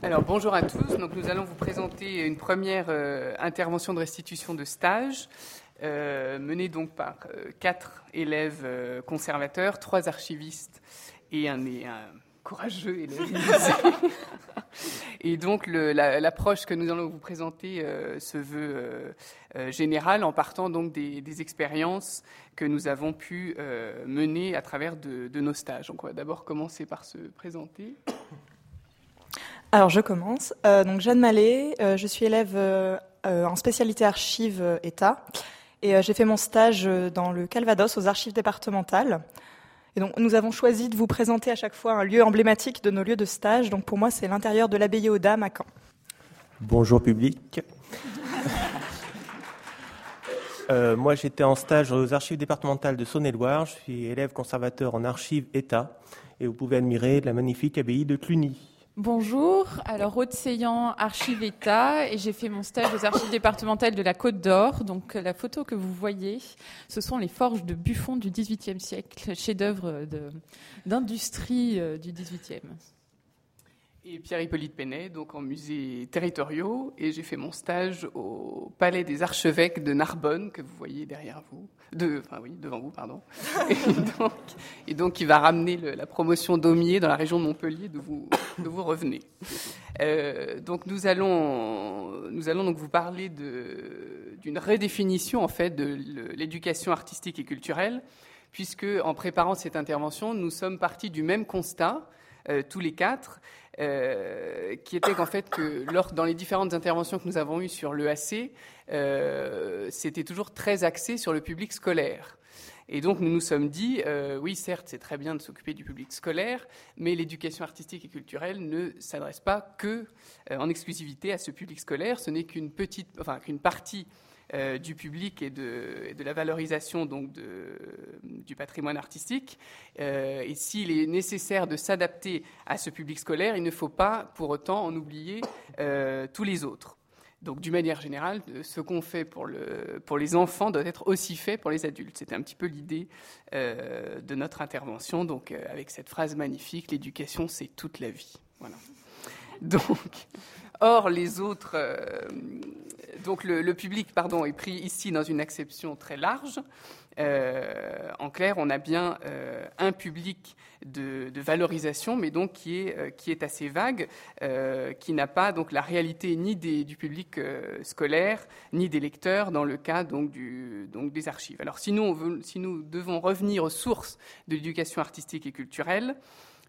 Alors bonjour à tous. Donc nous allons vous présenter une première euh, intervention de restitution de stage euh, menée donc par euh, quatre élèves conservateurs, trois archivistes et un, courageux élève. et donc l'approche que nous allons vous présenter se veut générale en partant donc des, expériences que nous avons pu mener à travers de, de nos stages. Donc on va d'abord commencer par se présenter. Alors je commence. Euh, donc Jeanne Mallet, euh, je suis élève euh, en spécialité archives État et j'ai fait mon stage dans le Calvados aux archives départementales. Et donc nous avons choisi de vous présenter à chaque fois un lieu emblématique de nos lieux de stage. Donc pour moi c'est l'intérieur de l'abbaye aux Dames à Caen. Bonjour public. moi j'étais en stage aux archives départementales de Saône-et-Loire. Je suis élève conservateur en archives État et vous pouvez admirer la magnifique abbaye de Cluny. Bonjour, alors Aude Seillant, archive État, et j'ai fait mon stage aux archives départementales de la Côte d'Or. Donc la photo que vous voyez, ce sont les forges de Buffon du XVIIIe siècle, chef-d'œuvre d'industrie euh, du XVIIIe et Pierre-Hippolyte Penet, donc en musée territoriaux, et j'ai fait mon stage au Palais des Archevêques de Narbonne, que vous voyez derrière vous, de, enfin oui, devant vous, pardon, et donc, qui va ramener la promotion d'Aumier dans la région de Montpellier, de vous, de vous revenez. Euh, donc nous allons, nous allons donc vous parler d'une redéfinition en fait de l'éducation artistique et culturelle, puisque en préparant cette intervention, nous sommes partis du même constat, euh, tous les quatre, euh, qui était qu'en fait que lors, dans les différentes interventions que nous avons eues sur l'EAC, euh, c'était toujours très axé sur le public scolaire. Et donc nous nous sommes dit, euh, oui certes c'est très bien de s'occuper du public scolaire, mais l'éducation artistique et culturelle ne s'adresse pas que en exclusivité à ce public scolaire, ce n'est qu'une petite, enfin qu'une partie euh, du public et de, la valorisation donc du patrimoine artistique. Euh, et s'il est nécessaire de s'adapter à ce public scolaire, il ne faut pas pour autant en oublier euh, tous les autres. Donc, d'une manière générale, ce qu'on fait pour, les enfants doit être aussi fait pour les adultes. C'était un petit peu l'idée de notre intervention, donc avec cette phrase magnifique l'éducation, c'est toute la vie. Voilà. Donc, or, les autres, donc le, public pardon, est pris ici dans une acception très large. Euh, en clair, on a bien euh, un public de, valorisation, mais donc qui est, euh, qui est assez vague, qui n'a pas donc la réalité ni du public scolaire, ni des lecteurs dans le cas donc, du, donc des archives. Alors si nous, si nous devons revenir aux sources de l'éducation artistique et culturelle,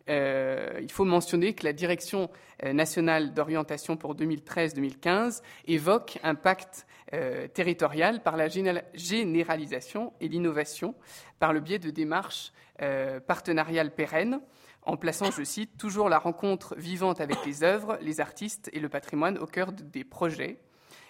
euh, il faut mentionner que la Direction euh, nationale d'orientation pour 2013-2015 évoque un pacte euh, territorial par la généralisation et l'innovation par le biais de démarches partenariales pérennes en plaçant, je cite, toujours la rencontre vivante avec les œuvres, les artistes et le patrimoine au cœur des projets,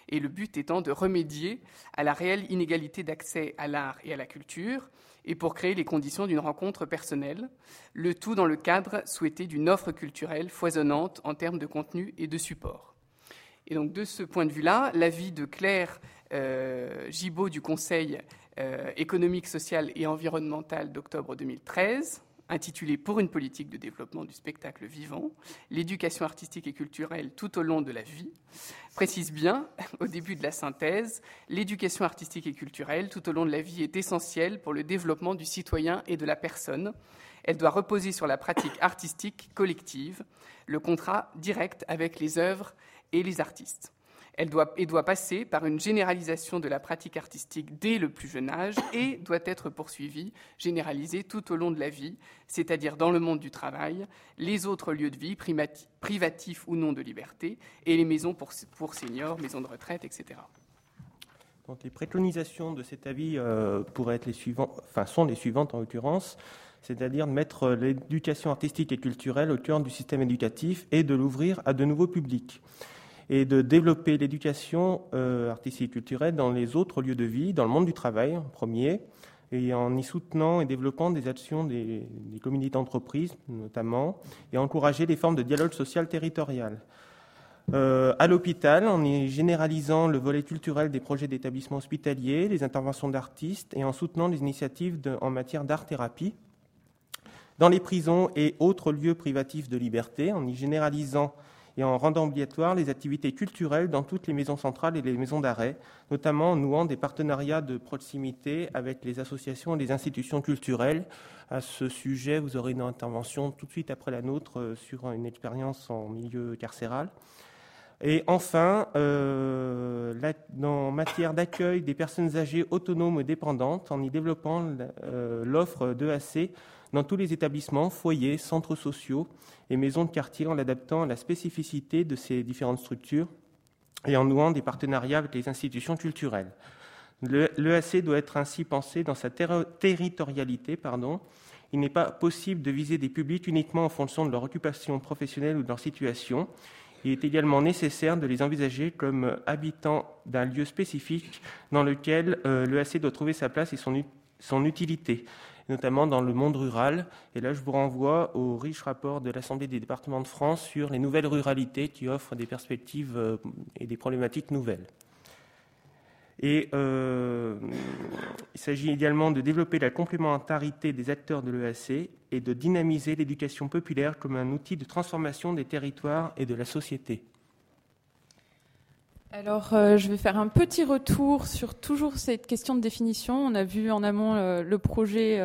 et le but étant de remédier à la réelle inégalité d'accès à l'art et à la culture, et pour créer les conditions d'une rencontre personnelle, le tout dans le cadre souhaité d'une offre culturelle foisonnante en termes de contenu et de support. Et donc de ce point de vue-là, l'avis de Claire euh, Gibaud du Conseil euh, économique, social et environnemental d'octobre 2013 intitulé Pour une politique de développement du spectacle vivant, l'éducation artistique et culturelle tout au long de la vie, précise bien, au début de la synthèse, l'éducation artistique et culturelle tout au long de la vie est essentielle pour le développement du citoyen et de la personne. Elle doit reposer sur la pratique artistique collective, le contrat direct avec les œuvres et les artistes. Elle doit, et doit passer par une généralisation de la pratique artistique dès le plus jeune âge et doit être poursuivie, généralisée tout au long de la vie, c'est-à-dire dans le monde du travail, les autres lieux de vie, privatifs ou non de liberté, et les maisons pour, pour seniors, maisons de retraite, etc. Donc les préconisations de cet avis euh, pourraient être les suivantes, enfin sont les suivantes en l'occurrence, c'est-à-dire de mettre l'éducation artistique et culturelle au cœur du système éducatif et de l'ouvrir à de nouveaux publics et de développer l'éducation euh, artistique et culturelle dans les autres lieux de vie, dans le monde du travail en premier, et en y soutenant et développant des actions des, communautés d'entreprise notamment, et encourager les formes de dialogue social territorial. Euh, à l'hôpital, en y généralisant le volet culturel des projets d'établissement hospitaliers, les interventions d'artistes et en soutenant les initiatives en matière d'art-thérapie. Dans les prisons et autres lieux privatifs de liberté, en y généralisant et en rendant obligatoire les activités culturelles dans toutes les maisons centrales et les maisons d'arrêt, notamment en nouant des partenariats de proximité avec les associations et les institutions culturelles. À ce sujet, vous aurez une intervention tout de suite après la nôtre euh, sur une expérience en milieu carcéral. Et enfin, euh, en matière d'accueil des personnes âgées autonomes et dépendantes, en y développant euh, l'offre d'EAC dans tous les établissements, foyers, centres sociaux et maisons de quartier en l'adaptant à la spécificité de ces différentes structures et en nouant des partenariats avec les institutions culturelles. L'EAC doit être ainsi pensé dans sa territorialité. Il n'est pas possible de viser des publics uniquement en fonction de leur occupation professionnelle ou de leur situation. Il est également nécessaire de les envisager comme habitants d'un lieu spécifique dans lequel euh, l'EAC doit trouver sa place et son utilité notamment dans le monde rural. Et là, je vous renvoie au riche rapport de l'Assemblée des départements de France sur les nouvelles ruralités qui offrent des perspectives euh, et des problématiques nouvelles. Euh, il s'agit également de développer la complémentarité des acteurs de l'EAC et de dynamiser l'éducation populaire comme un outil de transformation des territoires et de la société. Alors, euh, je vais faire un petit retour sur toujours cette question de définition. On a vu en amont euh, le projet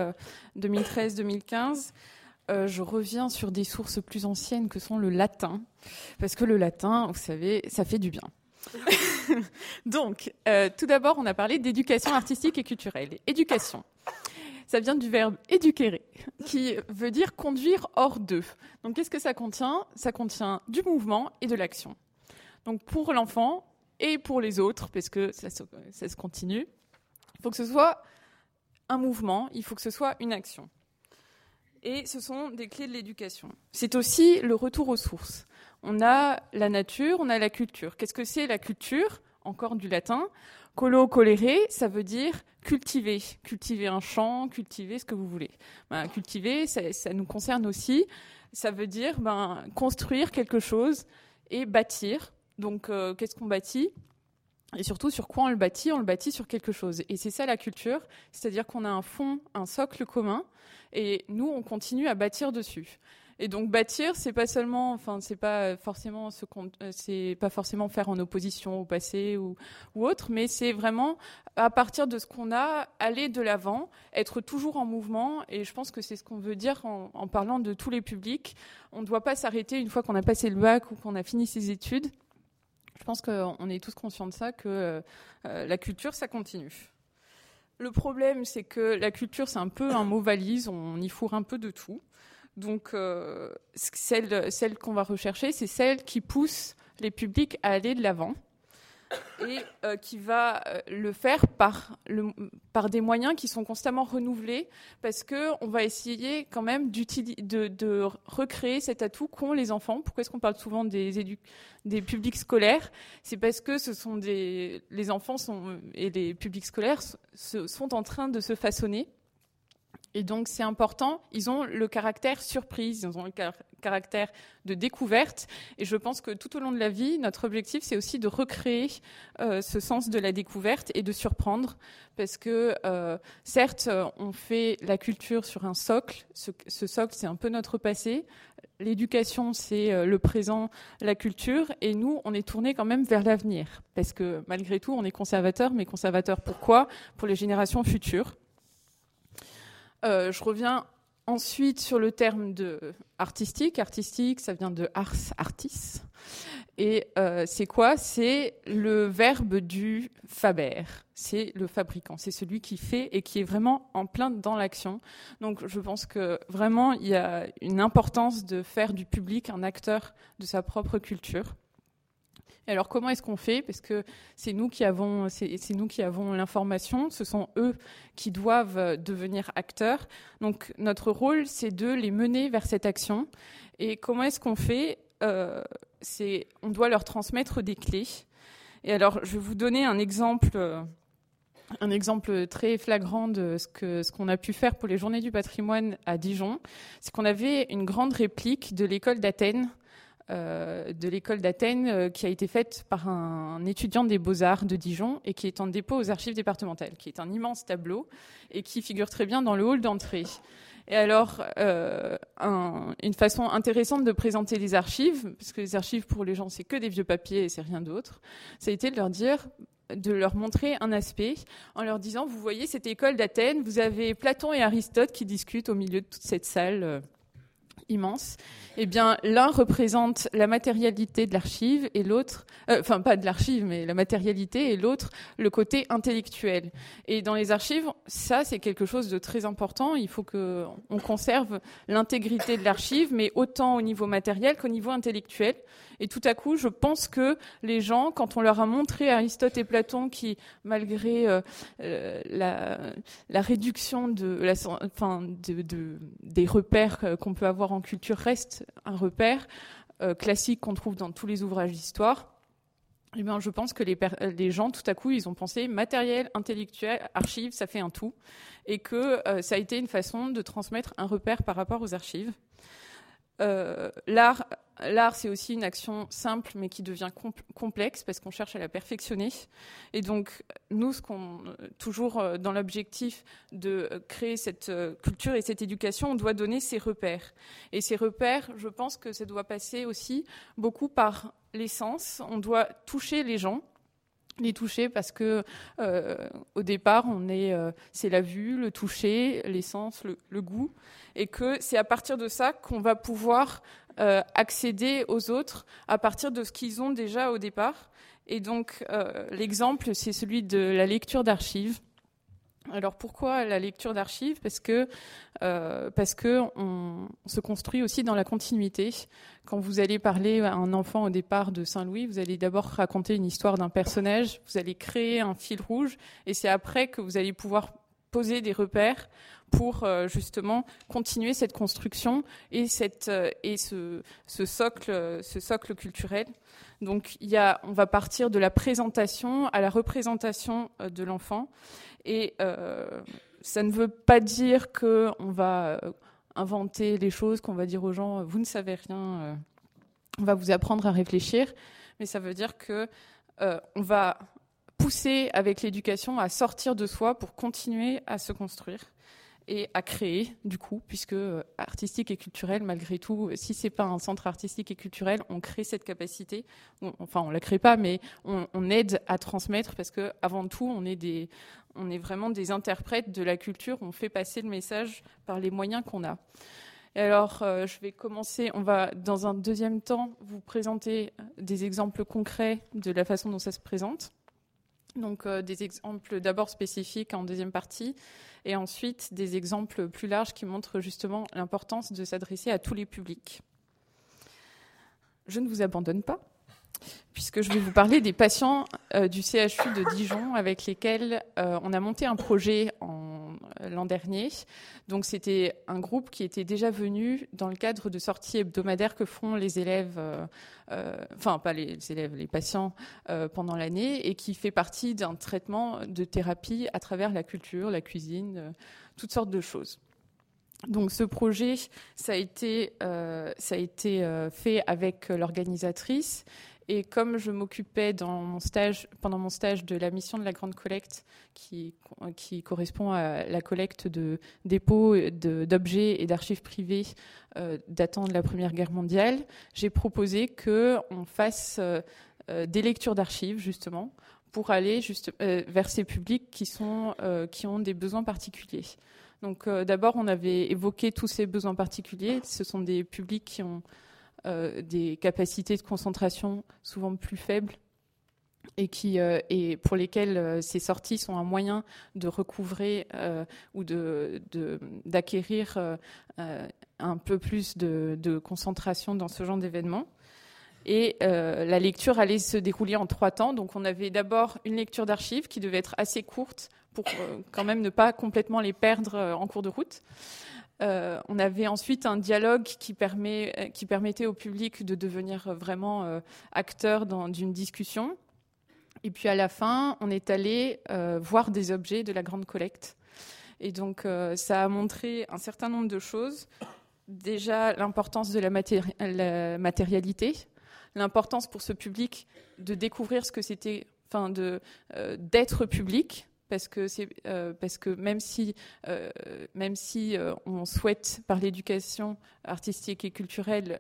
2013-2015. Euh, je reviens sur des sources plus anciennes que sont le latin, parce que le latin, vous savez, ça fait du bien. Donc, tout d'abord, on a parlé d'éducation artistique et culturelle. Éducation, ça vient du verbe éduquer, qui veut dire conduire hors d'eux. Donc, qu'est-ce que ça contient? Ça contient du mouvement et de l'action. Donc, pour l'enfant, et pour les autres, parce que ça se, continue. Il faut que ce soit un mouvement, il faut que ce soit une action. Et ce sont des clés de l'éducation. C'est aussi le retour aux sources. On a la nature, on a la culture. Qu'est-ce que c'est la culture? Encore du latin. Colo, colere, ça veut dire cultiver. Cultiver un champ, cultiver ce que vous voulez. Ben, cultiver, ça, nous concerne aussi. Ça veut dire ben, construire quelque chose et bâtir. Donc, euh, qu'est-ce qu'on bâtit? Et surtout, sur quoi on le bâtit? On le bâtit sur quelque chose. Et c'est ça la culture, c'est-à-dire qu'on a un fond, un socle commun, et nous, on continue à bâtir dessus. Et donc bâtir, c'est pas seulement, enfin, c'est pas forcément ce qu'on, euh, c'est pas forcément faire en opposition au passé ou, autre, mais c'est vraiment à partir de ce qu'on a, aller de l'avant, être toujours en mouvement. Et je pense que c'est ce qu'on veut dire en, en parlant de tous les publics. On ne doit pas s'arrêter une fois qu'on a passé le bac ou qu'on a fini ses études je pense qu'on est tous conscients de ça, que euh, la culture, ça continue. Le problème, c'est que la culture, c'est un peu un mot valise, on y fourre un peu de tout. Donc, euh, celle qu'on va rechercher, c'est celle qui pousse les publics à aller de l'avant et euh, qui va euh, le faire par, des moyens qui sont constamment renouvelés parce qu'on va essayer quand même de, de, recréer cet atout qu'ont les enfants. Pourquoi est-ce qu'on parle souvent des, des publics scolaires? C'est parce que ce sont les enfants et les publics scolaires sont en train de se façonner et donc c'est important, ils ont le caractère surprise, ils ont le caractère de découverte. Et je pense que tout au long de la vie, notre objectif, c'est aussi de recréer euh, ce sens de la découverte et de surprendre. Parce que euh, certes, on fait la culture sur un socle. Ce, ce socle, c'est un peu notre passé. L'éducation, c'est euh, le présent, la culture. Et nous, on est tourné quand même vers l'avenir. Parce que malgré tout, on est conservateur. Mais conservateur pourquoi Pour les générations futures. Euh, je reviens ensuite sur le terme de artistique. Artistique, ça vient de ars artis. Et euh, c'est quoi? C'est le verbe du faber. C'est le fabricant. C'est celui qui fait et qui est vraiment en plein dans l'action. Donc je pense que vraiment, il y a une importance de faire du public un acteur de sa propre culture alors comment est-ce qu'on fait? Parce que c'est nous qui avons, l'information. Ce sont eux qui doivent euh, devenir acteurs. Donc notre rôle, c'est de les mener vers cette action. Et comment est-ce qu'on fait? Euh, C'est, on doit leur transmettre des clés. Et alors, je vais vous donner un exemple. Euh, un exemple très flagrant de ce que ce qu'on a pu faire pour les Journées du patrimoine à Dijon, c'est qu'on avait une grande réplique de l'école d'Athènes de l'école d'Athènes euh, qui a été faite par un, étudiant des beaux-arts de Dijon et qui est en dépôt aux archives départementales, qui est un immense tableau et qui figure très bien dans le hall d'entrée. Et alors, une façon intéressante de présenter les archives, parce que les archives pour les gens c'est que des vieux papiers et c'est rien d'autre, ça a été de leur dire de leur montrer un aspect en leur disant, vous voyez cette école d'Athènes, vous avez Platon et Aristote qui discutent au milieu de toute cette salle immense eh bien, l'un représente la matérialité de l'archive et l'autre, euh, enfin pas de l'archive, mais la matérialité et l'autre le côté intellectuel. Et dans les archives, ça c'est quelque chose de très important. Il faut que on conserve l'intégrité de l'archive, mais autant au niveau matériel qu'au niveau intellectuel. Et tout à coup, je pense que les gens, quand on leur a montré Aristote et Platon, qui malgré euh, euh, la, réduction de, enfin, de, de, des repères qu'on peut avoir en culture, restent un repère euh, classique qu'on trouve dans tous les ouvrages d'histoire. Eh je pense que les, les, gens, tout à coup, ils ont pensé matériel, intellectuel, archives, ça fait un tout, et que euh, ça a été une façon de transmettre un repère par rapport aux archives. Euh, l'art L'art, c'est aussi une action simple, mais qui devient complexe parce qu'on cherche à la perfectionner. Et donc, nous, toujours euh, dans l'objectif de créer cette euh, culture et cette éducation, on doit donner ces repères. Et ces repères, je pense que ça doit passer aussi beaucoup par l'essence. On doit toucher les gens les toucher parce que euh, au départ on est c'est la vue le toucher l'essence le, le, goût et que c'est à partir de ça qu'on va pouvoir euh, accéder aux autres à partir de ce qu'ils ont déjà au départ. Et donc euh, l'exemple, c'est celui de la lecture d'archives. Alors pourquoi la lecture d'archives? Parce que euh, parce que on se construit aussi dans la continuité. Quand vous allez parler à un enfant au départ de Saint-Louis, vous allez d'abord raconter une histoire d'un personnage, vous allez créer un fil rouge, et c'est après que vous allez pouvoir poser des repères pour euh, justement continuer cette construction et, cette, euh, et ce, ce, socle, ce socle culturel. Donc il y a, on va partir de la présentation à la représentation de l'enfant. Et ça ne veut pas dire qu'on va inventer les choses, qu'on va dire aux gens, vous ne savez rien, on va vous apprendre à réfléchir. Mais ça veut dire que on va pousser avec l'éducation à sortir de soi pour continuer à se construire et à créer du coup, puisque euh, artistique et culturel, malgré tout, si c'est pas un centre artistique et culturel, on crée cette capacité. enfin, on la crée pas, mais on, aide à transmettre parce que avant tout, on est des, on est vraiment des interprètes de la culture. On fait passer le message par les moyens qu'on a. Et alors, euh, je vais commencer. On va, dans un deuxième temps, vous présenter des exemples concrets de la façon dont ça se présente. Donc, euh, des exemples d'abord spécifiques en deuxième partie, et ensuite des exemples plus larges qui montrent justement l'importance de s'adresser à tous les publics. Je ne vous abandonne pas, puisque je vais vous parler des patients euh, du CHU de Dijon avec lesquels euh, on a monté un projet euh, l'an dernier. Donc c'était un groupe qui était déjà venu dans le cadre de sorties hebdomadaires que font les élèves, enfin pas les élèves, les patients pendant l'année, et qui fait partie d'un traitement de thérapie à travers la culture, la cuisine, toutes sortes de choses. Donc ce projet, ça a été, ça a été fait avec l'organisatrice et comme je m'occupais pendant mon stage de la mission de la grande collecte, qui, correspond à la collecte de dépôts d'objets et d'archives privées euh, datant de la Première Guerre mondiale, j'ai proposé qu'on fasse euh, euh, des lectures d'archives justement pour aller vers ces publics qui, ont des besoins particuliers. Donc d'abord, on avait évoqué tous ces besoins particuliers. Ce sont des publics qui ont des capacités de concentration souvent plus faibles et, qui, euh, et pour lesquelles euh, ces sorties sont un moyen de recouvrer ou d'acquérir de, un peu plus de, de, concentration dans ce genre d'événements. Et la lecture allait se dérouler en trois temps. Donc on avait d'abord une lecture d'archives qui devait être assez courte pour quand même ne pas complètement les perdre en cours de route. Euh, on avait ensuite un dialogue qui, permet, qui, permettait au public de devenir vraiment euh, acteur d'une discussion. Et puis à la fin, on est allé euh, voir des objets de la grande collecte. Et donc ça a montré un certain nombre de choses. Déjà l'importance de la, matérialité, l'importance pour ce public de découvrir ce que c'était, enfin d'être public, parce que c'est parce que même si même si on souhaite par l'éducation artistique et culturelle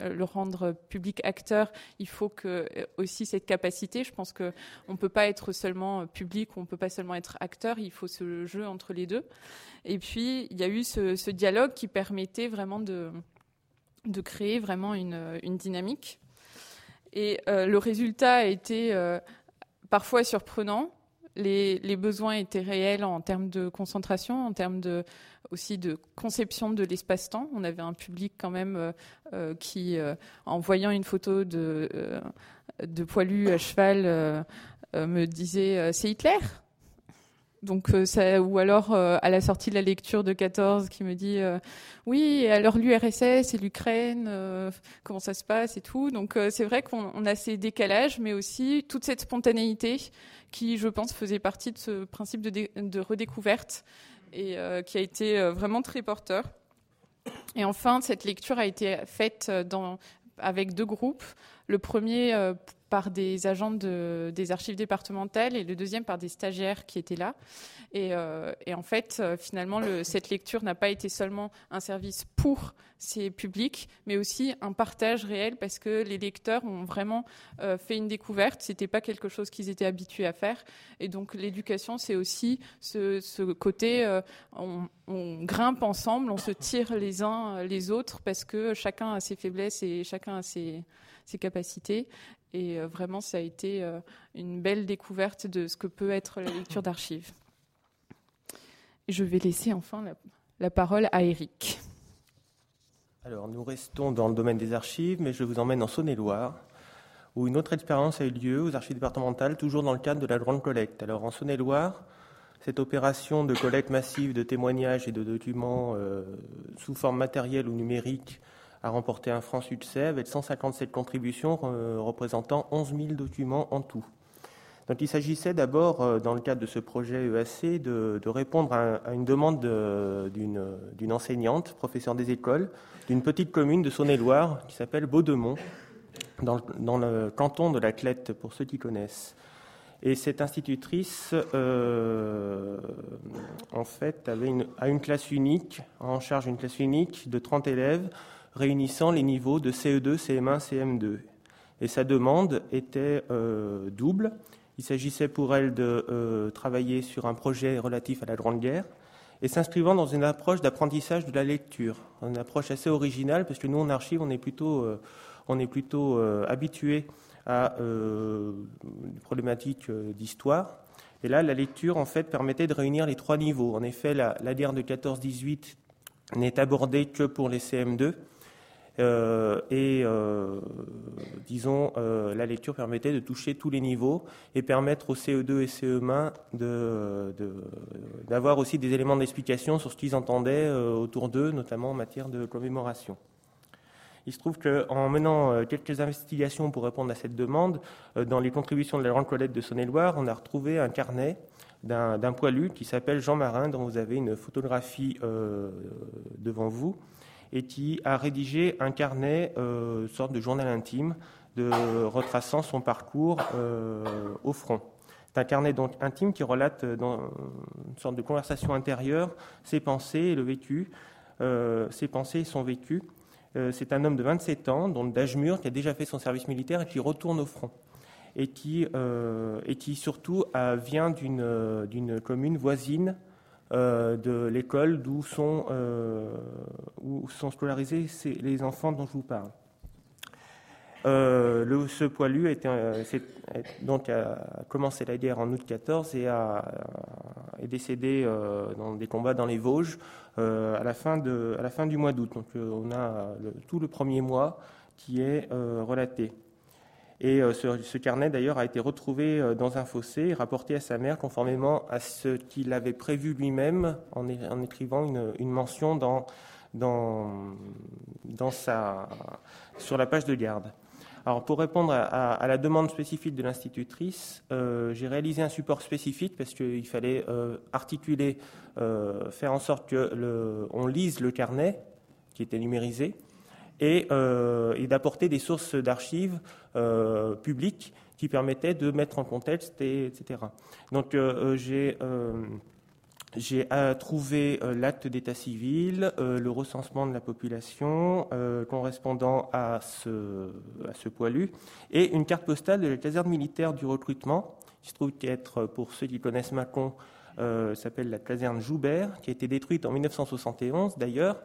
le rendre public acteur, il faut aussi cette capacité. Je pense que on peut pas être seulement public, on peut pas seulement être acteur. Il faut ce jeu entre les deux. Et puis il y a eu ce, dialogue qui permettait vraiment de créer vraiment une, dynamique. Et euh, le résultat a été euh, parfois surprenant. Les, besoins étaient réels en termes de concentration, en termes de, aussi de conception de l'espace-temps. On avait un public quand même euh, qui, en voyant une photo de, de poilu à cheval, me disait c'est Hitler donc euh, ou alors euh, à la sortie de la lecture de 14 qui me dit euh, oui alors l'URSS et l'Ukraine comment ça se passe et tout? Donc c'est vrai qu'on a ces décalages mais aussi toute cette spontanéité qui je pense faisait partie de ce principe de, redécouverte et qui a été vraiment très porteur. Et enfin cette lecture a été faite avec deux groupes le premier par des agents de, des archives départementales et le deuxième par des stagiaires qui étaient là. Et, euh, en fait, euh, finalement, le, cette lecture n'a pas été seulement un service pour ces publics, mais aussi un partage réel parce que les lecteurs ont vraiment euh, fait une découverte. C'était pas quelque chose qu'ils étaient habitués à faire. Et donc, l'éducation, c'est aussi ce, côté, on, grimpe ensemble, on se tire les uns les autres parce que chacun a ses faiblesses et chacun a ses, ses capacités. Et euh, vraiment, ça a été euh, une belle découverte de ce que peut être la lecture d'archives. Je vais laisser enfin la, parole à Eric. Alors, nous restons dans le domaine des archives, mais je vous emmène en Saône-et-Loire, où une autre expérience a eu lieu aux archives départementales, toujours dans le cadre de la grande collecte. Alors, en Saône-et-Loire, cette opération de collecte massive de témoignages et de documents euh, sous forme matérielle ou numérique a remporté un franc succès avec 157 contributions euh, représentant 11 000 documents en tout. Donc il s'agissait d'abord, euh, dans le cadre de ce projet EAC, de, répondre à, une demande d'une enseignante, professeure des écoles, d'une petite commune de Saône-et-Loire qui s'appelle Baudemont, dans, le canton de la Clette, pour ceux qui connaissent. Et cette institutrice, euh, en fait, avait une, une classe unique, en charge une classe unique de 30 élèves, réunissant les niveaux de CE2, CM1, CM2. Et sa demande était euh, double. Il s'agissait pour elle de euh, travailler sur un projet relatif à la Grande Guerre et s'inscrivant dans une approche d'apprentissage de la lecture, une approche assez originale parce que nous en archive on est plutôt, euh, on est plutôt habitué à des problématiques d'histoire. Et là, la lecture en fait permettait de réunir les trois niveaux. En effet, la guerre de 14-18 n'est abordée que pour les CM2 euh, et euh, disons, euh, la lecture permettait de toucher tous les niveaux et permettre aux CE2 et CE1 d'avoir aussi des éléments d'explication sur ce qu'ils entendaient autour d'eux, notamment en matière de commémoration. Il se trouve qu'en menant quelques investigations pour répondre à cette demande, dans les contributions de la Grande Colette de Saône-et-Loire, on a retrouvé un carnet d'un poilu qui s'appelle Jean Marin, dont vous avez une photographie devant vous et qui a rédigé un carnet, euh, sorte de journal intime, de retraçant son parcours euh, au front. C'est un carnet donc intime qui relate euh, dans une sorte de conversation intérieure ses pensées et le vécu, ses pensées et son vécu. c'est un homme de 27 ans, dont d'âge mûr, qui a déjà fait son service militaire et qui retourne au front. Et qui, et qui surtout vient d'une commune voisine euh, de l'école d'où sont, euh, où sont scolarisés les enfants dont je vous parle. Euh, ce poilu était, donc a commencé la guerre en août 14 et a, est décédé dans des combats dans les Vosges à, la fin de, à la fin du mois d'août. Donc on a tout le premier mois qui est relaté. Et euh, ce, carnet, d'ailleurs, a été retrouvé euh, dans un fossé et rapporté à sa mère conformément à ce qu'il avait prévu lui-même en, écrivant une, mention dans, dans, dans sa, sur la page de garde. Alors, pour répondre à, la demande spécifique de l'institutrice, euh, j'ai réalisé un support spécifique parce qu'il fallait articuler, faire en sorte que on lise le carnet qui était numérisé et, d'apporter des sources d'archives publiques qui permettaient de mettre en contexte, etc. Donc j'ai j'ai trouvé l'acte d'état civil, le recensement de la population correspondant à ce, poilu, et une carte postale de la caserne militaire du recrutement, qui se trouve être, pour ceux qui connaissent Macon, euh, s'appelle la caserne Joubert, qui a été détruite en 1971 d'ailleurs,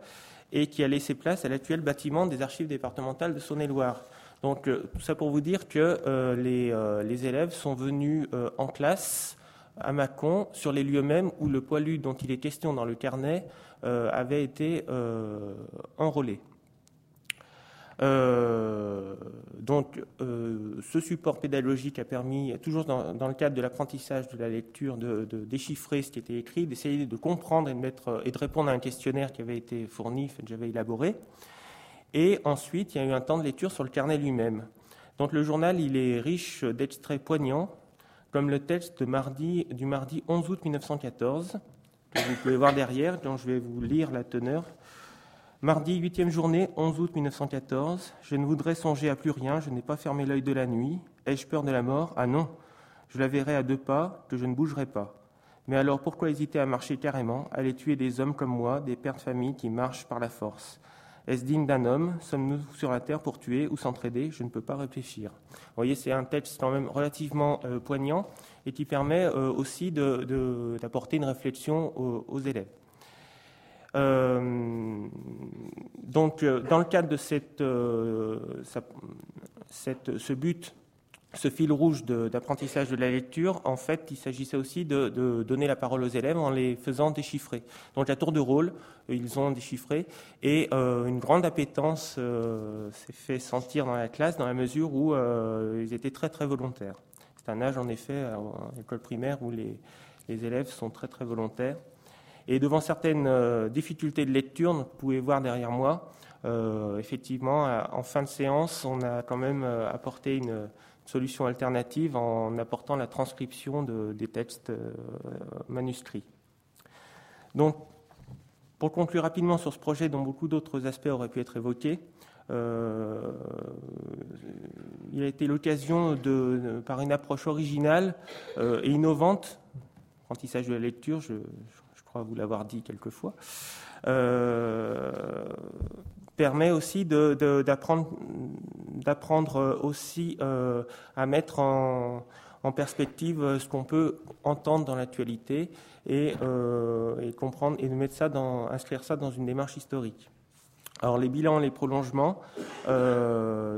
et qui a laissé place à l'actuel bâtiment des archives départementales de Saône-et-Loire. Donc euh, tout ça pour vous dire que euh, les, les, élèves sont venus en classe à Mâcon sur les lieux mêmes où le poilu dont il est question dans le carnet avait été enrôlé. Euh, donc, euh, ce support pédagogique a permis, toujours dans, le cadre de l'apprentissage de la lecture, de, déchiffrer ce qui était écrit, d'essayer de comprendre et de, répondre à un questionnaire qui avait été fourni, que j'avais élaboré. Et ensuite, il y a eu un temps de lecture sur le carnet lui-même. Donc, le journal, il est riche d'extraits poignants, comme le texte du mardi 11 août 1914, que vous pouvez voir derrière, dont je vais vous lire la teneur. Mardi, huitième journée, 11 août 1914. Je ne voudrais songer à plus rien, je n'ai pas fermé l'œil de la nuit. Ai-je peur de la mort? Ah non, je la verrai à deux pas, que je ne bougerai pas. Mais alors pourquoi hésiter à marcher carrément, à aller tuer des hommes comme moi, des pères de famille qui marchent par la force? Est-ce digne d'un homme? Sommes-nous sur la terre pour tuer ou s'entraider? Je ne peux pas réfléchir. Vous voyez, c'est un texte quand même relativement euh, poignant et qui permet euh, aussi d'apporter une réflexion aux élèves. Euh, donc, euh, dans le cadre de euh, cette, ce but, ce fil rouge d'apprentissage de, la lecture, en fait, il s'agissait aussi de, de, donner la parole aux élèves en les faisant déchiffrer. Donc, à tour de rôle, ils ont déchiffré et une grande appétence s'est fait sentir dans la classe dans la mesure où ils étaient très très volontaires. C'est un âge, en effet, à l'école primaire où les, les élèves sont très très volontaires. Et devant certaines euh, difficultés de lecture, vous pouvez voir derrière moi, euh, effectivement, en fin de séance, on a quand même euh, apporté une solution alternative en apportant la transcription des textes manuscrits. Donc, pour conclure rapidement sur ce projet dont beaucoup d'autres aspects auraient pu être évoqués, il a été l'occasion de, par une approche originale et innovante, apprentissage de la lecture, je, crois vous l'avoir dit quelquefois, euh, permet aussi d'apprendre aussi euh, à mettre en, perspective ce qu'on peut entendre dans l'actualité et, euh, et, comprendre et de mettre ça dans, inscrire ça dans une démarche historique. Alors les bilans, les prolongements,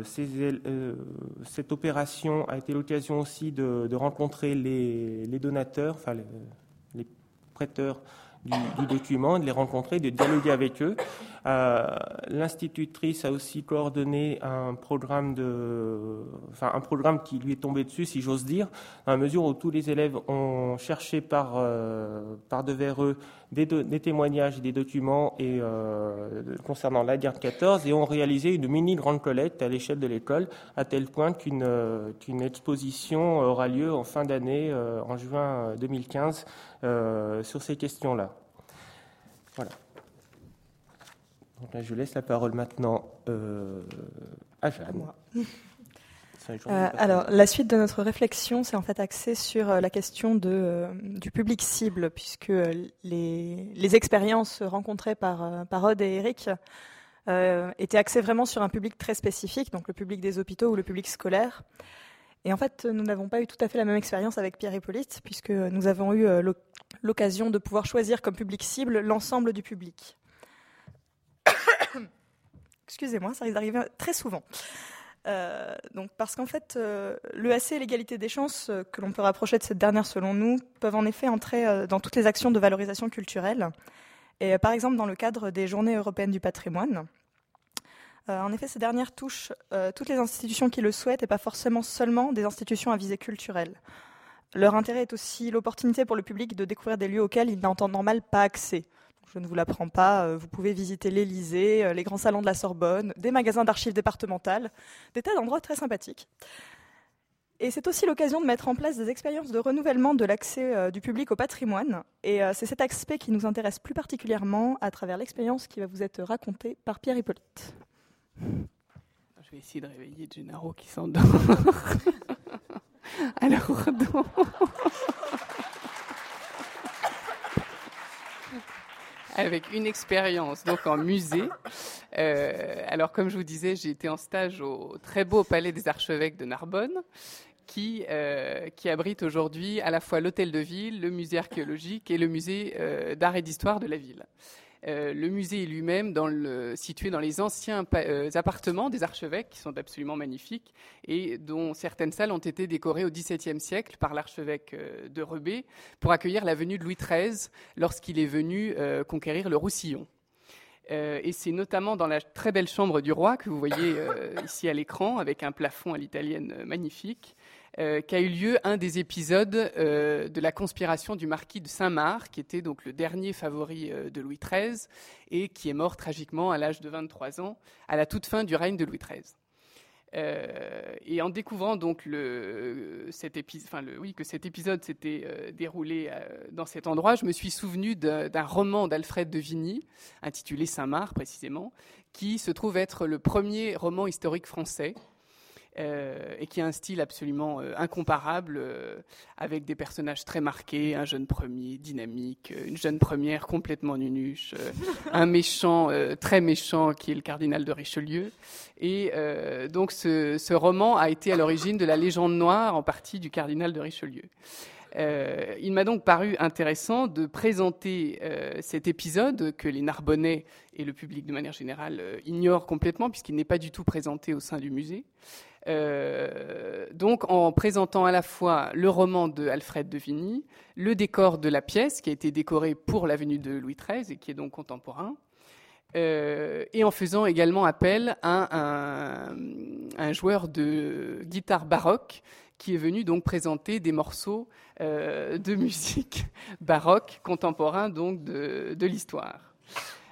cette opération a été l'occasion aussi de, rencontrer les, donateurs, enfin les prêteurs du, document, de les rencontrer, de dialoguer avec eux. Euh, l'institutrice a aussi coordonné un programme enfin un programme qui lui est tombé dessus, si j'ose dire, la mesure où tous les élèves ont cherché par euh, par devers eux des, témoignages et des documents et euh, concernant la guerre de 14 et ont réalisé une mini grande collecte à l'échelle de l'école, à tel point qu'une qu'une exposition aura lieu en fin d'année, en juin 2015, sur ces questions-là. Voilà. Donc là, je laisse la parole maintenant euh, à Jeanne. Euh, alors, la suite de notre réflexion, c'est en fait axé sur euh, la question de, du public cible, puisque les, les expériences rencontrées par, par et Eric étaient axées vraiment sur un public très spécifique, donc le public des hôpitaux ou le public scolaire. Et en fait, nous n'avons pas eu tout à fait la même expérience avec Pierre Hippolyte, puisque nous avons eu l'occasion de pouvoir choisir comme public cible l'ensemble du public. Excusez-moi, ça arrive d'arriver très souvent. Euh, donc, parce qu'en fait, euh, l'EAC et l'égalité des chances euh, que l'on peut rapprocher de cette dernière selon nous peuvent en effet entrer dans toutes les actions de valorisation culturelle. Et par exemple, dans le cadre des Journées européennes du patrimoine, en effet, ces dernières touchent toutes les institutions qui le souhaitent et pas forcément seulement des institutions à visée culturelle. Leur intérêt est aussi l'opportunité pour le public de découvrir des lieux auxquels il n'a en normal pas accès. Je ne vous l'apprends pas, euh, vous pouvez visiter l'Élysée, euh, les grands salons de la Sorbonne, des magasins d'archives départementales, des tas d'endroits très sympathiques. Et c'est aussi l'occasion de mettre en place des expériences de renouvellement de l'accès euh, du public au patrimoine. Et c'est cet aspect qui nous intéresse plus particulièrement à travers l'expérience qui va vous être racontée par Pierre Hippolyte. Je vais essayer de réveiller Gennaro qui s'endort. Alors, donc... avec une expérience donc en musée. Euh, alors comme je vous disais, j'ai été en stage au très beau Palais des Archevêques de Narbonne, qui, euh, qui abrite aujourd'hui à la fois l'hôtel de ville, le musée archéologique et le musée euh, d'art et d'histoire de la ville. Euh, le musée lui-même situé dans les anciens euh, appartements des archevêques, qui sont absolument magnifiques, et dont certaines salles ont été décorées au XVIIe siècle par l'archevêque euh, de Rebé pour accueillir la venue de Louis XIII lorsqu'il est venu conquérir le Roussillon. et c'est notamment dans la très belle chambre du roi que vous voyez ici à l'écran, avec un plafond à l'italienne magnifique, euh, qu'a eu lieu un des épisodes euh, de la conspiration du marquis de Saint-Marc, qui était donc le dernier favori euh, de Louis XIII et qui est mort tragiquement à l'âge de 23 ans, à la toute fin du règne de Louis XIII. et en découvrant donc cet le, oui, que cet épisode s'était déroulé dans cet endroit, je me suis souvenu d'un roman d'Alfred de Vigny, intitulé Saint-Marc précisément, qui se trouve être le premier roman historique français, euh, et qui a un style absolument euh, incomparable, euh, avec des personnages très marqués, un jeune premier dynamique, une jeune première complètement nunuche, un méchant très méchant qui est le cardinal de Richelieu. Et donc ce, roman a été à l'origine de la légende noire en partie du cardinal de Richelieu. Il m'a donc paru intéressant de présenter cet épisode que les Narbonnais et le public de manière générale ignorent complètement puisqu'il n'est pas du tout présenté au sein du musée. Donc en présentant à la fois le roman de Alfred de Vigny, le décor de la pièce qui a été décoré pour l'avenue de Louis XIII et qui est donc contemporain, et en faisant également appel à un, un, joueur de guitare baroque qui est venu donc présenter des morceaux euh, de musique baroque contemporain donc de, de l'histoire.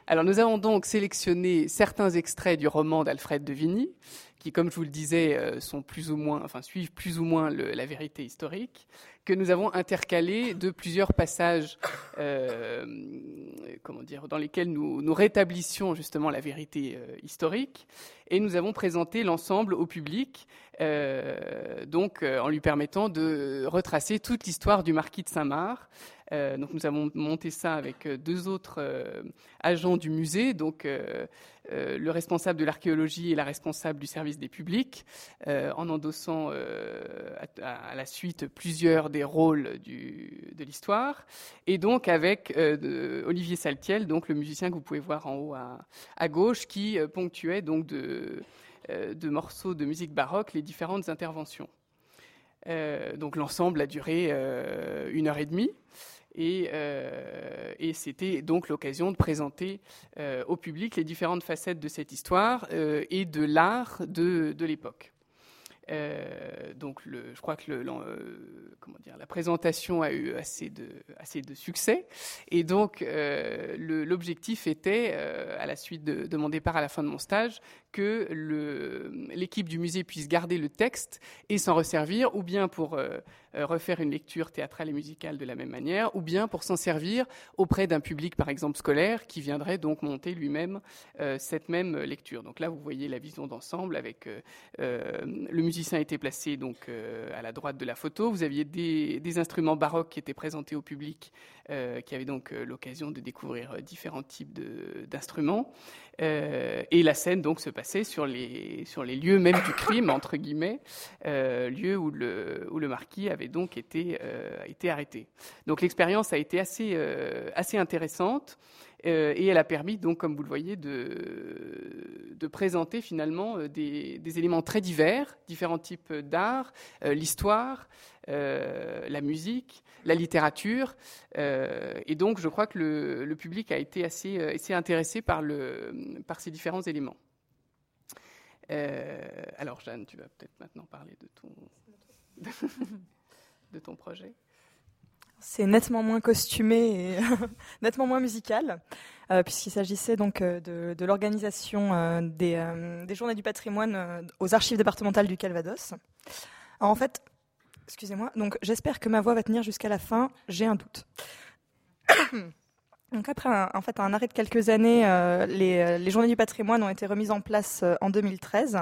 Alors nous avons donc sélectionné certains extraits du roman d'Alfred de Vigny, qui, comme je vous le disais, euh, enfin suivent plus ou moins la vérité historique, que nous avons intercalé de plusieurs passages, euh, comment dire, dans lesquels nous, nous rétablissions justement la vérité euh, historique, et nous avons présenté l'ensemble au public, donc en lui permettant de retracer toute l'histoire du marquis de Saint-Marc, donc nous avons monté ça avec deux autres agents du musée, donc le responsable de l'archéologie et la responsable du service des publics, en endossant à, la suite plusieurs des rôles de l'histoire, et donc avec Olivier Saltiel, donc le musicien que vous pouvez voir en haut à, gauche, qui ponctuait donc de, morceaux de musique baroque les différentes interventions. Euh, donc l'ensemble a duré euh, une heure et demie. Et, euh, et c'était donc l'occasion de présenter euh, au public les différentes facettes de cette histoire euh, et de l'art de l'époque. Euh, donc, le, je crois que le, euh, comment dire, la présentation a eu assez de, assez de succès. Et donc, euh, l'objectif était, à la suite de, mon départ à la fin de mon stage, que l'équipe du musée puisse garder le texte et s'en resservir, ou bien pour refaire une lecture théâtrale et musicale de la même manière, ou bien pour s'en servir auprès d'un public, par exemple scolaire, qui viendrait donc monter lui-même cette même lecture. Donc là, vous voyez la vision d'ensemble avec le musée musicien était placé donc euh, à la droite de la photo. Vous aviez des, instruments baroques qui étaient présentés au public, euh, qui avaient donc euh, l'occasion de découvrir euh, différents types d'instruments. Et la scène donc se passait sur les sur les lieux même du crime entre guillemets, euh, lieu où le où le marquis avait donc été été arrêté. Donc l'expérience a été assez assez intéressante. Euh, et elle a permis, donc, comme vous le voyez, de, présenter finalement euh, des, éléments très divers, différents types d'art, euh, l'histoire, la musique, la littérature. Et donc, je crois que le, public a été assez, intéressé par, ces différents éléments. alors, Jeanne, tu vas peut-être maintenant parler de ton projet. C'est nettement moins costumé et nettement moins musical, euh, puisqu'il s'agissait donc euh, de, l'organisation euh, des, journées du patrimoine aux archives départementales du Calvados. En fait, excusez-moi, donc j'espère que ma voix va tenir jusqu'à la fin, j'ai un doute. Après un, en fait, un arrêt de quelques années, les, les, journées du patrimoine ont été remises en place en 2013.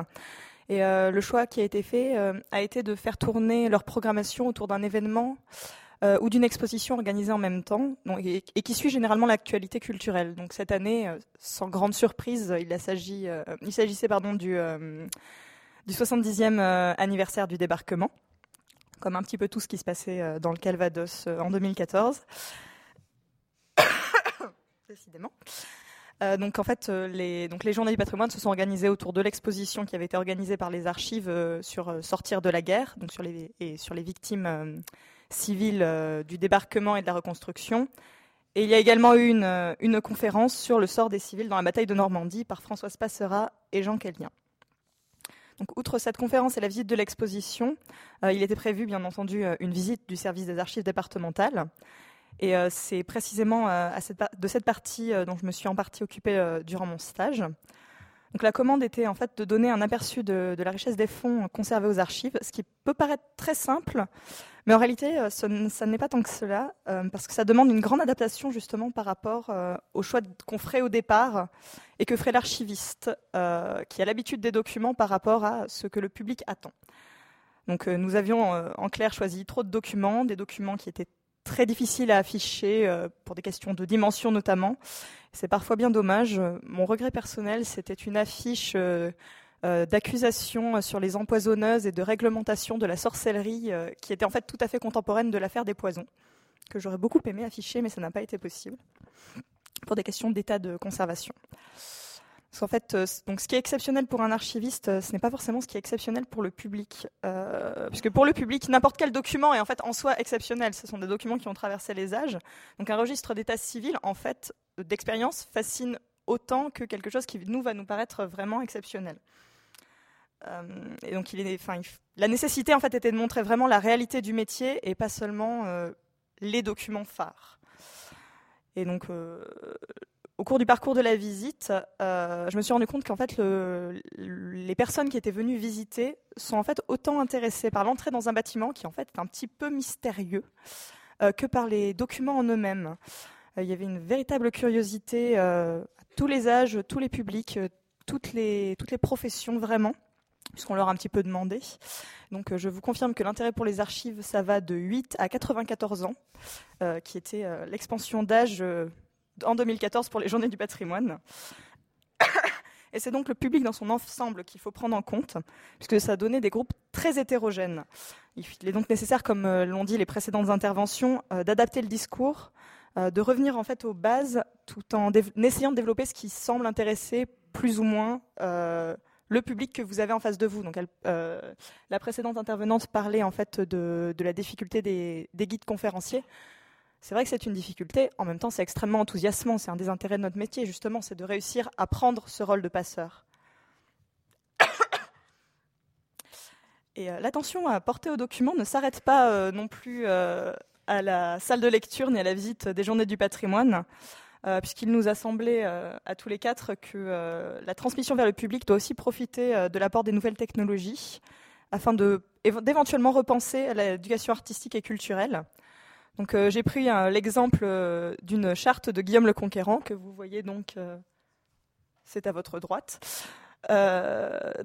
Et le choix qui a été fait a été de faire tourner leur programmation autour d'un événement ou d'une exposition organisée en même temps et, qui suit généralement l'actualité culturelle. Donc cette année, sans grande surprise, il, il s'agissait du, du 70e anniversaire du débarquement, comme un petit peu tout ce qui se passait dans le Calvados en 2014 décidément. Euh, donc en fait, euh, les, journées du patrimoine se sont organisées autour de l'exposition qui avait été organisée par les archives euh, sur sortir de la guerre, et sur les victimes civiles du débarquement et de la reconstruction. Et il y a également eu une, une, conférence sur le sort des civils dans la bataille de Normandie par Françoise Passera et Jean Kellien. Donc, outre cette conférence et la visite de l'exposition, il était prévu, bien entendu, une visite du service des archives départementales. Et euh, c'est précisément euh, à cette, de cette partie euh, dont je me suis en partie occupée durant mon stage. Donc la commande était en fait de donner un aperçu de, la richesse des fonds conservés aux archives, ce qui peut paraître très simple, mais en réalité ça n'est pas tant que cela, parce que ça demande une grande adaptation justement par rapport au choix qu'on ferait au départ et que ferait l'archiviste, qui a l'habitude des documents par rapport à ce que le public attend. Donc nous avions en clair choisi trop de documents, des documents qui étaient très difficile à afficher euh, pour des questions de dimension notamment. C'est parfois bien dommage. Mon regret personnel, c'était une affiche euh, euh, d'accusation sur les empoisonneuses et de réglementation de la sorcellerie qui était en fait tout à fait contemporaine de l'affaire des poisons, que j'aurais beaucoup aimé afficher, mais ça n'a pas été possible pour des questions d'état de conservation. Parce qu'en fait, euh, donc ce qui est exceptionnel pour un archiviste, euh, ce n'est pas forcément ce qui est exceptionnel pour le public. Euh, puisque pour le public, n'importe quel document est en fait en soi exceptionnel. Ce sont des documents qui ont traversé les âges. Donc un registre d'état civil, en fait, d'expérience, fascine autant que quelque chose qui nous va nous paraître vraiment exceptionnel. Et donc la nécessité en fait était de montrer vraiment la réalité du métier et pas seulement les documents phares. Et donc au cours du parcours de la visite, euh, je me suis rendu compte qu'en fait, les personnes qui étaient venues visiter sont en fait autant intéressées par l'entrée dans un bâtiment qui en fait est un petit peu mystérieux euh, que par les documents en eux-mêmes. Euh, il y avait une véritable curiosité à tous les âges, tous les publics, toutes les professions vraiment puisqu'on leur a un petit peu demandé. Donc je vous confirme que l'intérêt pour les archives, ça va de 8 à 94 ans, qui était l'expansion d'âge en 2014 pour les Journées du patrimoine. Et c'est donc le public dans son ensemble qu'il faut prendre en compte, puisque ça donné des groupes très hétérogènes. Il est donc nécessaire, comme euh, l'ont dit les précédentes interventions, euh, d'adapter le discours, euh, de revenir en fait aux bases, tout en essayant de développer ce qui semble intéresser plus ou moins le public que vous avez en face de vous. Donc, la précédente intervenante parlait en fait de, la difficulté des guides conférenciers. C'est vrai que c'est une difficulté, en même temps c'est extrêmement enthousiasmant, c'est un des intérêts de notre métier justement, c'est de réussir à prendre ce rôle de passeur. Et euh, l'attention à porter au document ne s'arrête pas euh, non plus euh, à la salle de lecture ni à la visite des journées du patrimoine, puisqu'il nous a semblé à tous les quatre que la transmission vers le public doit aussi profiter de l'apport des nouvelles technologies afin d'éventuellement repenser l'éducation artistique et culturelle. Donc euh, j'ai pris l'exemple euh, d'une charte de Guillaume le Conquérant que vous voyez donc, euh, c'est à votre droite.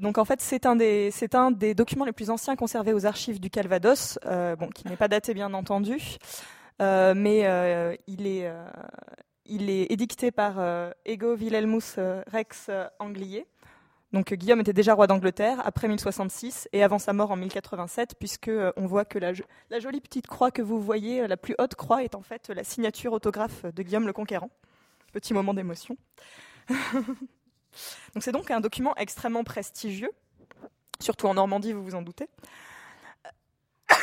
donc en fait c'est un des documents les plus anciens conservés aux archives du Calvados, qui n'est pas daté bien entendu, mais il est il est édicté par Ego Wilhelmus Rex Anglier. Donc Guillaume était déjà roi d'Angleterre après 1066 et avant sa mort en 1087, puisque euh, on voit que la, jolie petite croix que vous voyez, euh, la plus haute croix, est en fait la signature autographe de Guillaume le Conquérant. Petit moment d'émotion. donc c'est donc un document extrêmement prestigieux, surtout en Normandie, vous vous en doutez.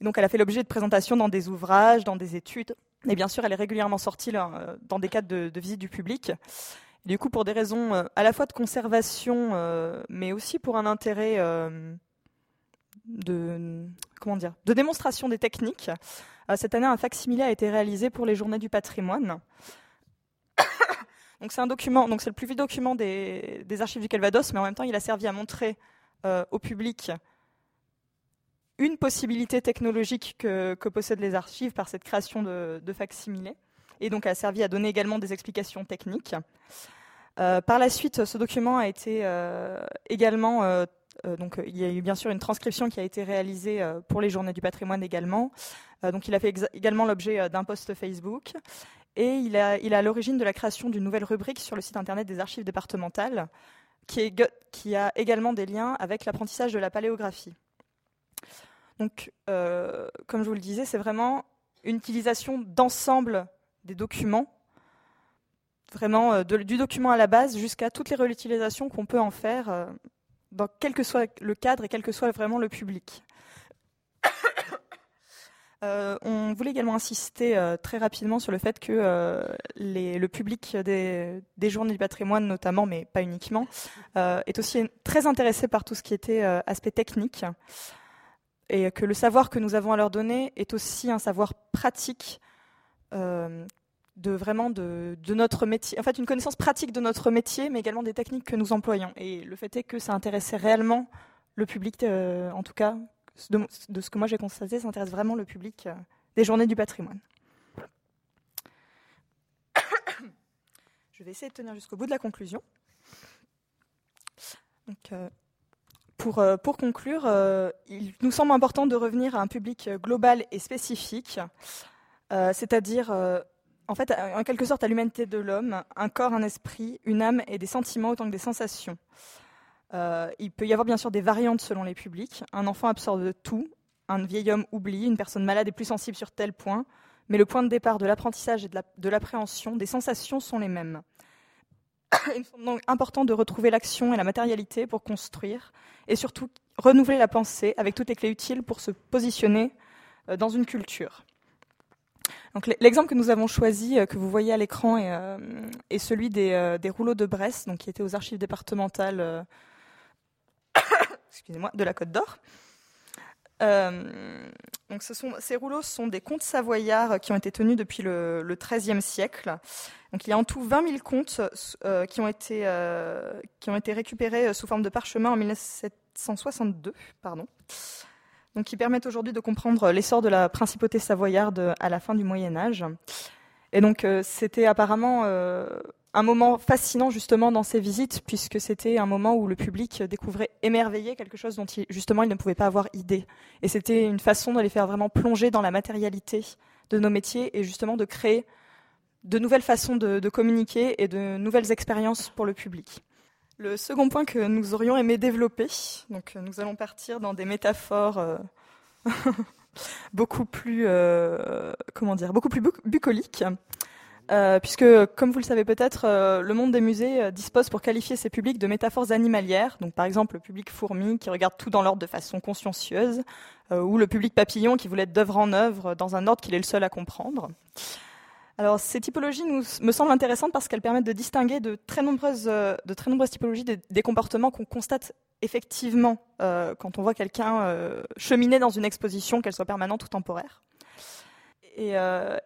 donc elle a fait l'objet de présentations dans des ouvrages, dans des études, et bien sûr elle est régulièrement sortie euh, dans des cadres de, visite du public. Du coup, pour des raisons euh, à la fois de conservation, euh, mais aussi pour un intérêt de, comment dire, de démonstration des techniques, cette année, un facsimilé a été réalisé pour les Journées du patrimoine. donc c'est un document, donc c'est le plus vieux document des, archives du Calvados, mais en même temps, il a servi à montrer au public une possibilité technologique que, possèdent les archives par cette création de, de facsimilé et donc a servi à donner également des explications techniques. par la suite, ce document a été également donc, il y a eu bien sûr une transcription qui a été réalisée pour les journées du patrimoine également. donc, il a fait également l'objet d'un post Facebook. Et il, a, est à l'origine de la création d'une nouvelle rubrique sur le site internet des archives départementales, qui a également des liens avec l'apprentissage de la paléographie. Donc, euh, comme je vous le disais, c'est vraiment une utilisation d'ensemble des documents, vraiment euh, du document à la base jusqu'à toutes les réutilisations qu'on peut en faire, euh, dans quel que soit le cadre et quel que soit vraiment le public. on voulait également insister très rapidement sur le fait que le public des, des, journées du patrimoine, notamment, mais pas uniquement, est aussi très intéressé par tout ce qui était aspect technique et que le savoir que nous avons à leur donner est aussi un savoir pratique euh, de vraiment de, notre métier, en fait une connaissance pratique de notre métier, mais également des techniques que nous employons. Et le fait est que ça intéressait réellement le public, euh, en tout cas de, ce que moi j'ai constaté, ça intéresse vraiment le public euh, des journées du patrimoine. Je vais essayer de tenir jusqu'au bout de la conclusion. Donc, pour, euh, pour conclure, euh, il nous semble important de revenir à un public global et spécifique, euh, c'est-à-dire, en fait, en quelque sorte, à l'humanité de l'homme, un corps, un esprit, une âme et des sentiments autant que des sensations. il peut y avoir bien sûr des variantes selon les publics. Un enfant absorbe tout, un vieil homme oublie, une personne malade est plus sensible sur tel point, mais le point de départ de l'apprentissage et de l'appréhension des sensations sont les mêmes. Il est donc important de retrouver l'action et la matérialité pour construire et surtout renouveler la pensée avec toutes les clés utiles pour se positionner euh, dans une culture. l'exemple que nous avons choisi, euh, que vous voyez à l'écran, est, euh, celui des, rouleaux de Brest, donc, qui étaient aux archives départementales de la Côte d'Or. Donc ce sont, ces rouleaux sont des contes savoyards qui ont été tenus depuis le XIIIe siècle donc il y a en tout 20 000 contes euh, qui, ont été, euh, qui ont été récupérés euh, sous forme de parchemin en 1762, pardon. Donc qui permettent aujourd'hui de comprendre l'essor de la principauté savoyarde à la fin du Moyen Âge. Et donc c'était apparemment un moment fascinant justement dans ces visites, puisque c'était un moment où le public découvrait émerveillé quelque chose dont justement il ne pouvait pas avoir idée. Et c'était une façon de les faire vraiment plonger dans la matérialité de nos métiers et justement de créer de nouvelles façons de, communiquer et de nouvelles expériences pour le public. Le second point que nous aurions aimé développer, donc nous allons partir dans des métaphores euh, beaucoup plus, euh, dire, beaucoup plus bucoliques, euh, puisque, comme vous le savez peut-être, le monde des musées dispose pour qualifier ses publics de métaphores animalières. Donc, par exemple, le public fourmi qui regarde tout dans l'ordre de façon consciencieuse, ou le public papillon qui voulait d'œuvre en œuvre dans un ordre qu'il est le seul à comprendre. Alors, ces typologies me semblent intéressantes parce qu'elles permettent de distinguer de très nombreuses, euh, typologies des comportements qu'on constate effectivement euh, quand on voit quelqu'un euh, cheminer dans une exposition, qu'elle soit permanente ou temporaire. Et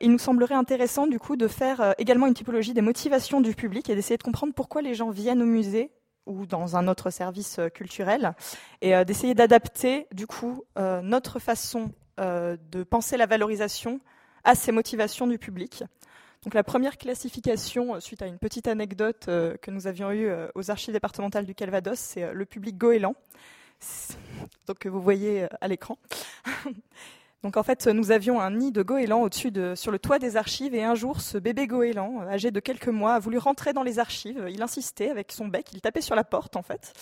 il nous semblerait intéressant du coup de faire également une typologie des motivations du public et d'essayer de comprendre pourquoi les gens viennent au musée ou dans un autre service culturel et d'essayer d'adapter du coup notre façon de penser la valorisation à ces motivations du public. Donc la première classification, euh, suite à une petite anecdote euh, que nous avions eue euh, aux archives départementales du Calvados, c'est le public goéland, donc que vous voyez à l'écran. Donc en fait, nous avions un nid de goéland au-dessus de, sur le toit des archives, et un jour, ce bébé goéland, âgé de quelques mois, a voulu rentrer dans les archives. Il insistait avec son bec, il tapait sur la porte en fait.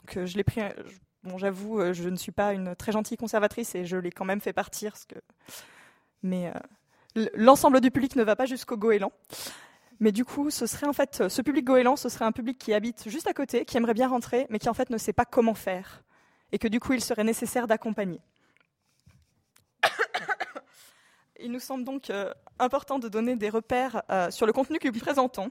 Donc je l'ai pris. Bon, j'avoue, je ne suis pas une très gentille conservatrice et je l'ai quand même fait partir, parce que. Mais l'ensemble du public ne va pas jusqu'au goéland. Mais du coup, ce serait en fait, ce public goéland, ce serait un public qui habite juste à côté, qui aimerait bien rentrer, mais qui en fait ne sait pas comment faire. Et que du coup, il serait nécessaire d'accompagner. Il nous semble donc euh, important de donner des repères euh, sur le contenu que nous présentons.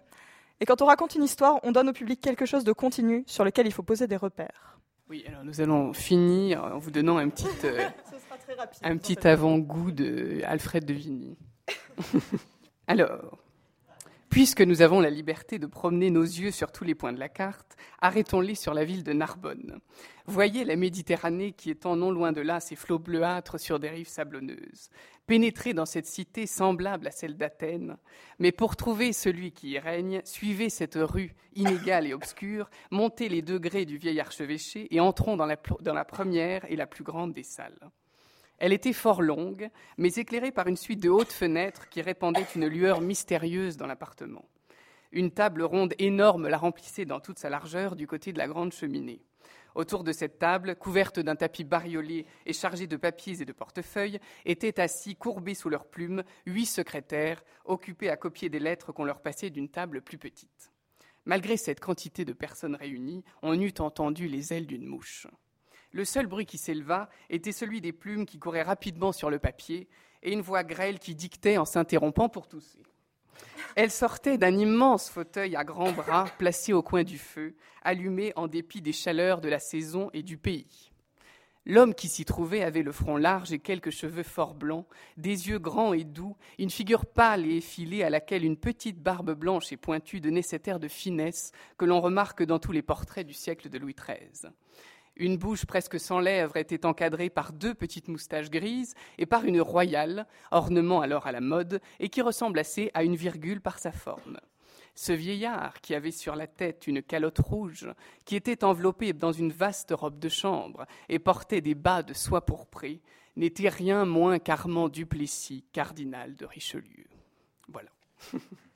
Et quand on raconte une histoire, on donne au public quelque chose de continu sur lequel il faut poser des repères. Oui, alors nous allons finir en vous donnant un petit, euh, un petit avant-goût de Alfred de Vigny. Alors, Puisque nous avons la liberté de promener nos yeux sur tous les points de la carte, arrêtons-les sur la ville de Narbonne. Voyez la Méditerranée qui étend non loin de là ses flots bleuâtres sur des rives sablonneuses. Pénétrez dans cette cité semblable à celle d'Athènes, mais pour trouver celui qui y règne, suivez cette rue inégale et obscure, montez les degrés du vieil archevêché et entrons dans la, dans la première et la plus grande des salles. Elle était fort longue, mais éclairée par une suite de hautes fenêtres qui répandaient une lueur mystérieuse dans l'appartement. Une table ronde énorme la remplissait dans toute sa largeur du côté de la grande cheminée. Autour de cette table, couverte d'un tapis bariolé et chargée de papiers et de portefeuilles, étaient assis, courbés sous leurs plumes, huit secrétaires, occupés à copier des lettres qu'on leur passait d'une table plus petite. Malgré cette quantité de personnes réunies, on eût entendu les ailes d'une mouche. Le seul bruit qui s'éleva était celui des plumes qui couraient rapidement sur le papier et une voix grêle qui dictait en s'interrompant pour tousser. Elle sortait d'un immense fauteuil à grands bras placé au coin du feu, allumé en dépit des chaleurs de la saison et du pays. L'homme qui s'y trouvait avait le front large et quelques cheveux fort blancs, des yeux grands et doux, une figure pâle et effilée à laquelle une petite barbe blanche et pointue donnait cet air de finesse que l'on remarque dans tous les portraits du siècle de Louis XIII. Une bouche presque sans lèvres était encadrée par deux petites moustaches grises et par une royale, ornement alors à la mode, et qui ressemble assez à une virgule par sa forme. Ce vieillard, qui avait sur la tête une calotte rouge, qui était enveloppé dans une vaste robe de chambre et portait des bas de soie pourprée, n'était rien moins qu'Armand Duplessis, cardinal de Richelieu. Voilà.